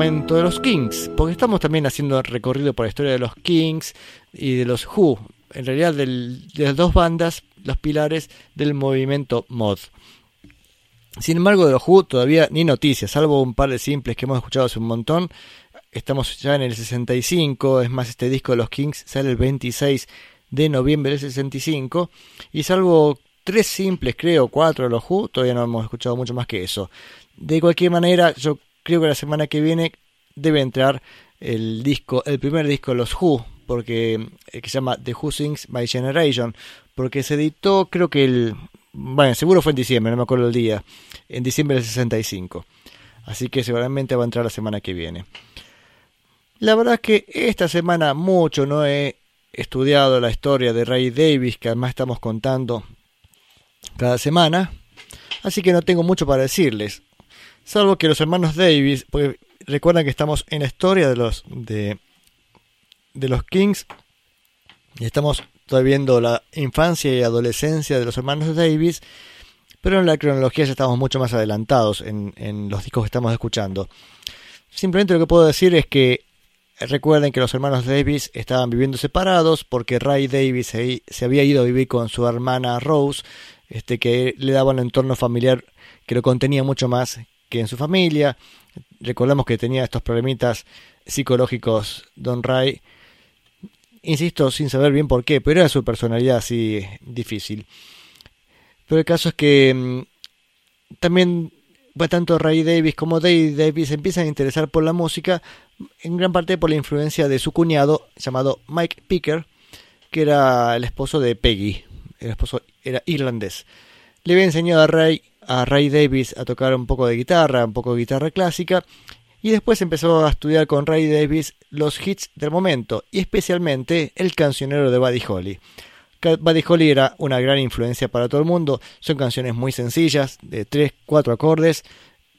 De los Kings, porque estamos también haciendo recorrido por la historia de los Kings y de los Who, en realidad de las dos bandas, los pilares del movimiento mod. Sin embargo, de los Who todavía ni noticias, salvo un par de simples que hemos escuchado hace un montón. Estamos ya en el 65, es más, este disco de los Kings sale el 26 de noviembre del 65, y salvo tres simples, creo, cuatro de los Who, todavía no hemos escuchado mucho más que eso. De cualquier manera, yo creo que la semana que viene debe entrar el disco, el primer disco de los Who, porque eh, que se llama The Who Sings by Generation, porque se editó creo que el bueno, seguro fue en diciembre, no me acuerdo el día, en diciembre del 65. Así que seguramente va a entrar la semana que viene. La verdad es que esta semana mucho no he estudiado la historia de Ray Davis, que además estamos contando cada semana. Así que no tengo mucho para decirles. Salvo que los hermanos Davis, porque recuerdan que estamos en la historia de los de, de los Kings y estamos todavía viendo la infancia y adolescencia de los hermanos Davis, pero en la cronología ya estamos mucho más adelantados en, en los discos que estamos escuchando. Simplemente lo que puedo decir es que recuerden que los hermanos Davis estaban viviendo separados porque Ray Davis se, se había ido a vivir con su hermana Rose, este que le daba un entorno familiar que lo contenía mucho más que en su familia. Recordamos que tenía estos problemitas psicológicos Don Ray. Insisto, sin saber bien por qué, pero era su personalidad así difícil. Pero el caso es que mm, también tanto Ray Davis como Dave Davis empiezan a interesar por la música, en gran parte por la influencia de su cuñado llamado Mike Picker, que era el esposo de Peggy. El esposo era irlandés. Le había enseñado a Ray a Ray Davis a tocar un poco de guitarra, un poco de guitarra clásica, y después empezó a estudiar con Ray Davis los hits del momento, y especialmente el cancionero de Buddy Holly. Buddy Holly era una gran influencia para todo el mundo, son canciones muy sencillas, de 3, 4 acordes,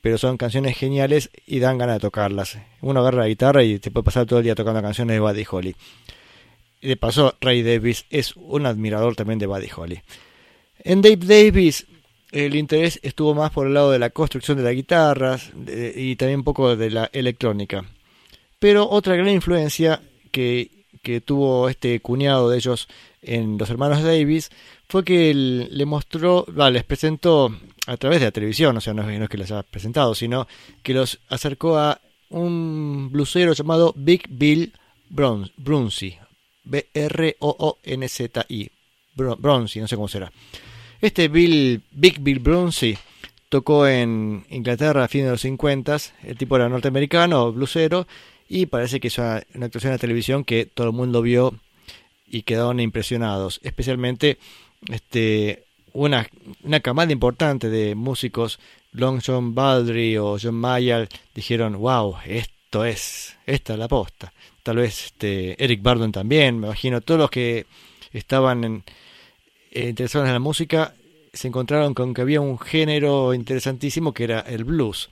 pero son canciones geniales y dan ganas de tocarlas. Uno agarra la guitarra y te puede pasar todo el día tocando canciones de Buddy Holly. Y de paso, Ray Davis es un admirador también de Buddy Holly. En Dave Davis el interés estuvo más por el lado de la construcción de las guitarras y también un poco de la electrónica. Pero otra gran influencia que, tuvo este cuñado de ellos en los hermanos Davis fue que le mostró, les presentó a través de la televisión, o sea, no, es que les haya presentado, sino que los acercó a un blusero llamado Big Bill Brunsey, B-R-O-O-N-Z-I, no sé cómo será. Este Bill, Big Bill Brunsey tocó en Inglaterra a fines de los 50, el tipo era norteamericano, blusero, y parece que es una, actuación de televisión que todo el mundo vio y quedaron impresionados, especialmente este, una, una camada importante de músicos, Long John Baldry o John Mayer, dijeron, wow, esto es, esta es la posta. Tal vez este, Eric Bardon también, me imagino, todos los que estaban en, interesados en la música se encontraron con que había un género interesantísimo que era el blues.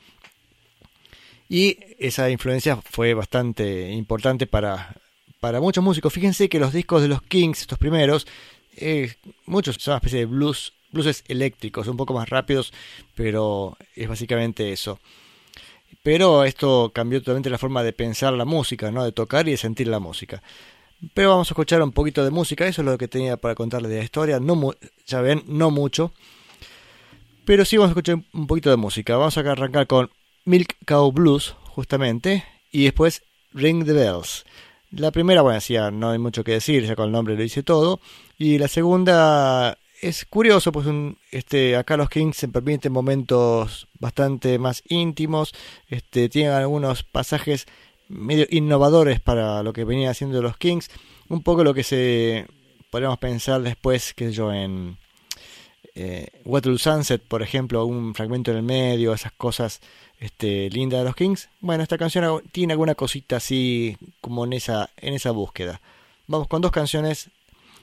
Y esa influencia fue bastante importante para, para muchos músicos. Fíjense que los discos de los Kings, estos primeros, eh, muchos son una especie de blues, blues eléctricos, un poco más rápidos, pero es básicamente eso. Pero esto cambió totalmente la forma de pensar la música, ¿no? de tocar y de sentir la música. Pero vamos a escuchar un poquito de música, eso es lo que tenía para contarles de la historia, no ya ven, no mucho. Pero sí vamos a escuchar un poquito de música. Vamos a arrancar con Milk Cow Blues, justamente, y después Ring the Bells. La primera, bueno, ya no hay mucho que decir, ya con el nombre lo dice todo. Y la segunda es curioso, pues este, acá los Kings se permiten momentos bastante más íntimos, este, tienen algunos pasajes medio innovadores para lo que venía haciendo los Kings. Un poco lo que se podríamos pensar después, que yo, en, eh, Waterloo Sunset, por ejemplo, un fragmento en el medio, esas cosas este, lindas de los Kings. Bueno, esta canción tiene alguna cosita así como en esa, en esa búsqueda. Vamos con dos canciones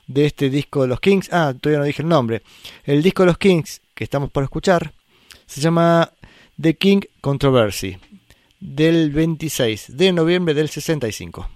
de este disco de los Kings. Ah, todavía no dije el nombre. El disco de los Kings que estamos por escuchar se llama The King Controversy del 26 de noviembre del 65.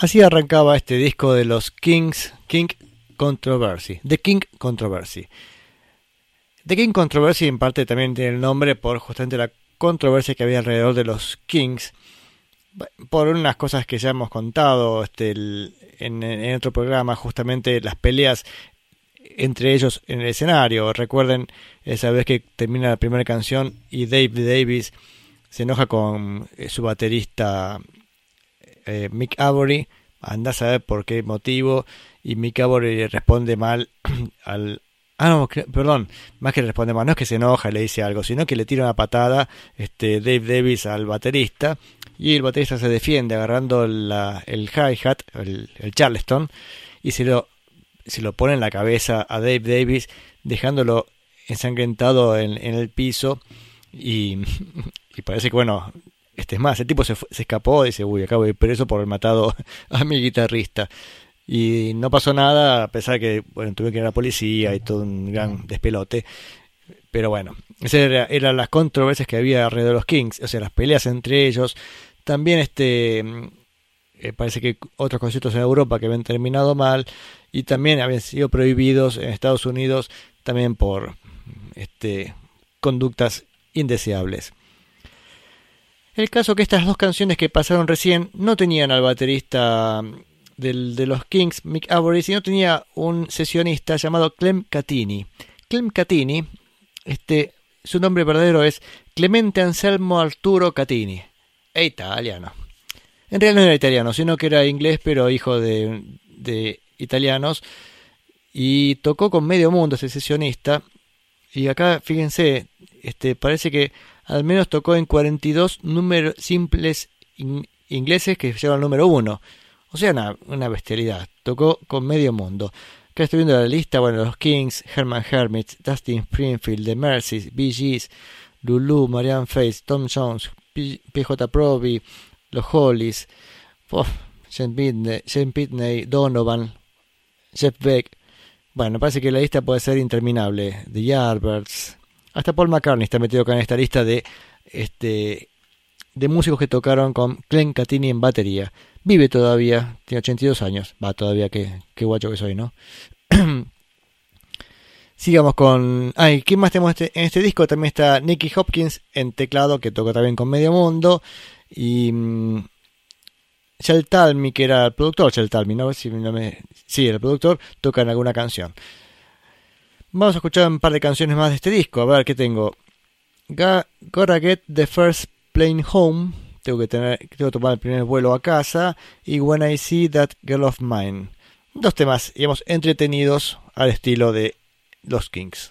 Así arrancaba este disco de los Kings, King Controversy, The King Controversy. The King Controversy en parte también tiene el nombre por justamente la controversia que había alrededor de los Kings, por unas cosas que ya hemos contado este, en, otro programa, justamente las peleas entre ellos en el escenario. Recuerden esa vez que termina la primera canción y Dave Davis se enoja con eh, su baterista eh, Mick Avery, anda a saber por qué motivo, y Mick Avery responde mal al... Ah, no, perdón, más que responde mal, no es que se enoja y le dice algo, sino que le tira una patada este, Dave Davis al baterista, y el baterista se defiende agarrando el hi-hat, el, charleston, y se lo, se lo pone en la cabeza a Dave Davis, dejándolo ensangrentado en, en el piso, y, y parece que, bueno, este es más, el tipo se, se escapó, dice, uy, acabo de ir preso por haber matado a mi guitarrista. Y no pasó nada, a pesar de que, bueno, tuve que ir a la policía y todo un gran despelote. Pero bueno, esas eran era las controversias que había alrededor de los Kings, o sea, las peleas entre ellos. También este mm, eh, parece que otros conciertos en Europa que habían terminado mal y también habían sido prohibidos en Estados Unidos también por este conductas indeseables. El caso que estas dos canciones que pasaron recién no tenían al baterista del, de los Kings, Mick Avery, sino tenía un sesionista llamado Clem Catini. Clem Catini, este, su nombre verdadero es Clemente Anselmo Arturo Catini. E italiano. En realidad no era italiano, sino que era inglés, pero hijo de, de italianos. Y tocó con medio mundo ese sesionista. Y acá, fíjense, este, parece que al menos tocó en 42 números simples ingleses que llevan el número 1. O sea, una, bestialidad. Tocó con medio mundo. Acá estoy viendo la lista, bueno, los Kings, Herman Hermit, Dustin Springfield, The Mercies, Gees, Lulu, Marianne Faith, Tom Jones, PJ Proby, los Hollies, Jen Pitney, Donovan, Jeff Beck. Bueno, parece que la lista puede ser interminable. The Yardbirds, hasta Paul McCartney está metido acá en esta lista de, este, de músicos que tocaron con Glenn Catini en batería. Vive todavía, tiene 82 años. Va todavía, qué, qué guacho que soy, ¿no? Sigamos con. Ay, ¿quién más tenemos este, en este disco? También está Nicky Hopkins en teclado, que toca también con Medio Mundo. Y. Shell Talmy, que era el productor, Shell Talmy, ¿no? Si no. Sí, el productor, toca en alguna canción. Vamos a escuchar un par de canciones más de este disco. A ver qué tengo. Gotta Get the First Plane Home. Tengo que, tener, tengo que tomar el primer vuelo a casa. Y When I See That Girl of Mine. Dos temas, digamos, entretenidos al estilo de los Kings.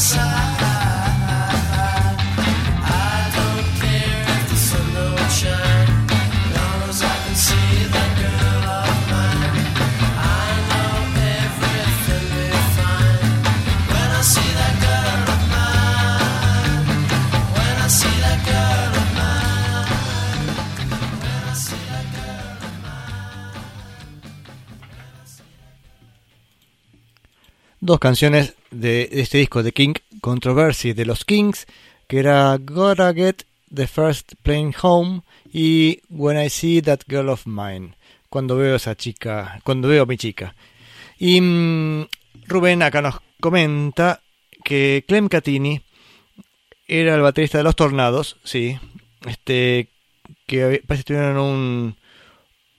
outside. Dos canciones de este disco de King Controversy de los Kings, que era Gotta Get the First Plane Home y When I See That Girl of Mine, cuando veo esa chica, cuando veo a mi chica. Y mm, Rubén acá nos comenta que Clem Catini era el baterista de Los Tornados, sí, este que parece que tuvieron un,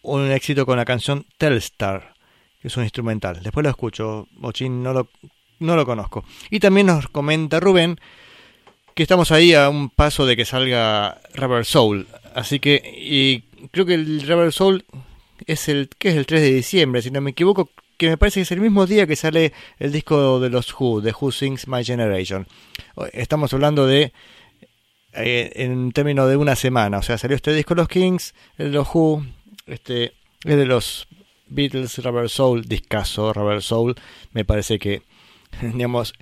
un éxito con la canción Telstar, que es un instrumental. Después lo escucho, Mochín no lo, no lo conozco. Y también nos comenta Rubén que estamos ahí a un paso de que salga Rubber Soul. Así que, y creo que el Rubber Soul es el, que es el 3 de diciembre, si no me equivoco, que me parece que es el mismo día que sale el disco de los Who, de Who Sings My Generation. Estamos hablando de, eh, en términos de una semana, o sea, salió este disco de los Kings, el de los Who, este, es de los Beatles, Rubber Soul, discaso Rubber Soul, me parece que, digamos,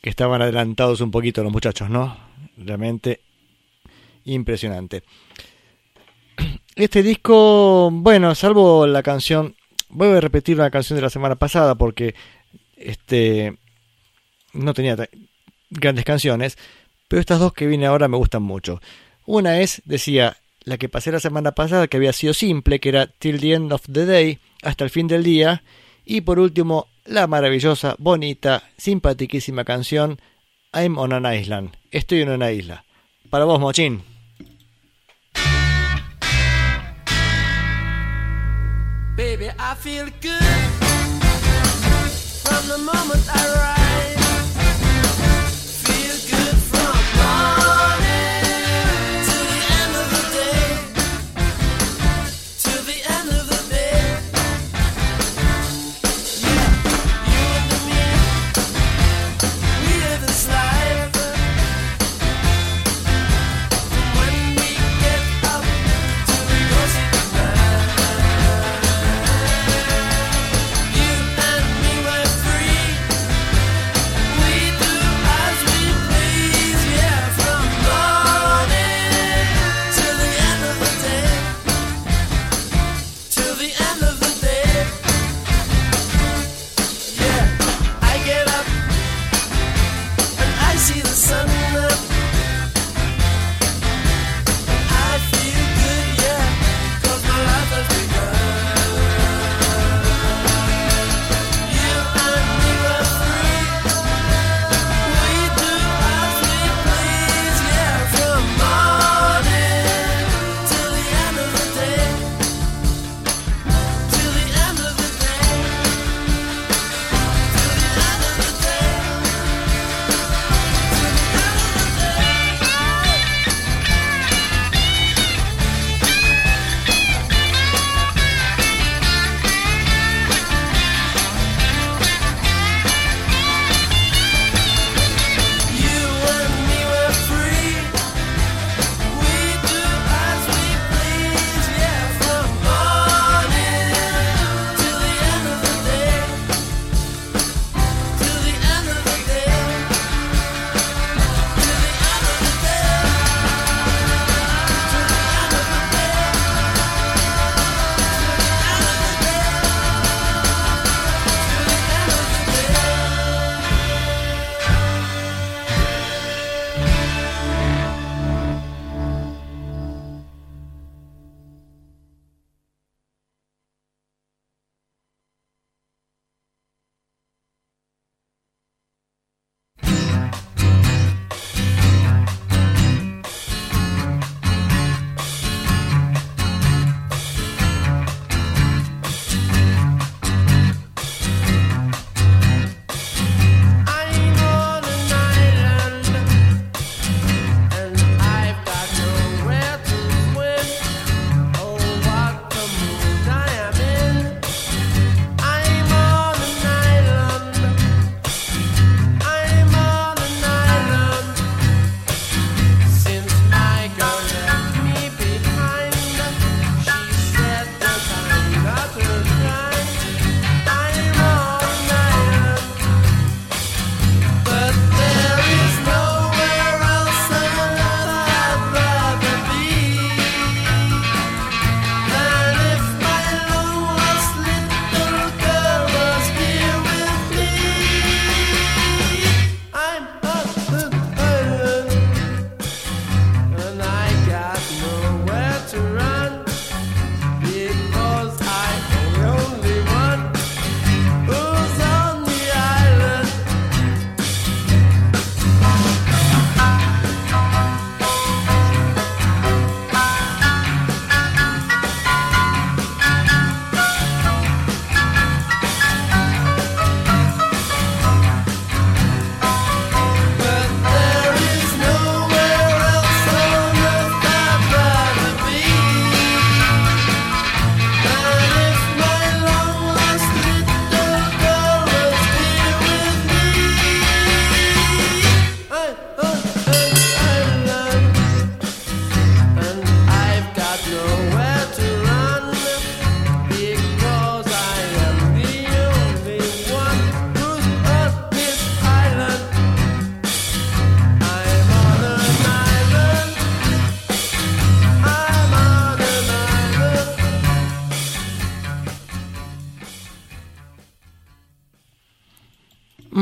que estaban adelantados un poquito los muchachos, ¿no? Realmente impresionante. Este disco, bueno, salvo la canción, voy a repetir la canción de la semana pasada porque este no tenía grandes canciones, pero estas dos que viene ahora me gustan mucho. Una es, decía, la que pasé la semana pasada, que había sido simple, que era Till the End of the Day, hasta el fin del día, y por último, la maravillosa, bonita, simpatiquísima canción I'm on an Island. Estoy en una isla. Para vos, Mochín. Baby, I feel good from the moment I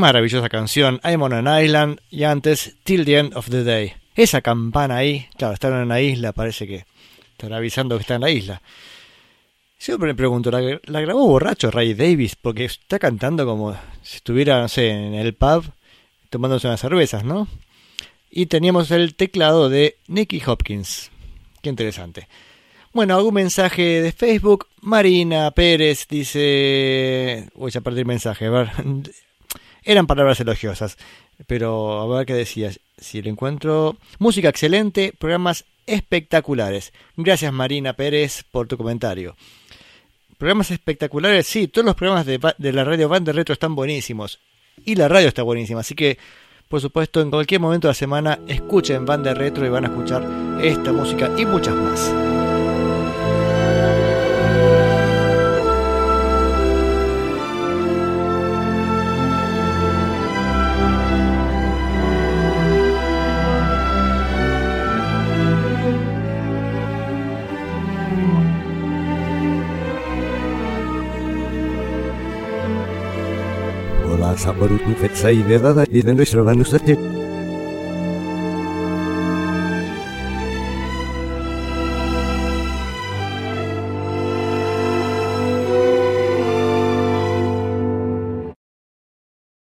Maravillosa canción, I'm on an Island y antes Till the End of the Day. Esa campana ahí, claro, están en una isla, parece que están avisando que está en la isla. Siempre me pregunto, ¿la, ¿la, grabó borracho Ray Davis? Porque está cantando como si estuviera, no sé, en el pub tomándose unas cervezas, ¿no? Y teníamos el teclado de Nicky Hopkins. Qué interesante. Bueno, algún mensaje de Facebook. Marina Pérez dice. Voy a perder mensaje, a ver. Eran palabras elogiosas. Pero a ver qué decías. Si lo encuentro. Música excelente, programas espectaculares. Gracias Marina Pérez por tu comentario. Programas espectaculares, sí, todos los programas de, de la radio Band de Retro están buenísimos. Y la radio está buenísima, así que por supuesto, en cualquier momento de la semana escuchen Banda Retro y van a escuchar esta música y muchas más. sabarutu fetsai vedada, idendus ravanus datit.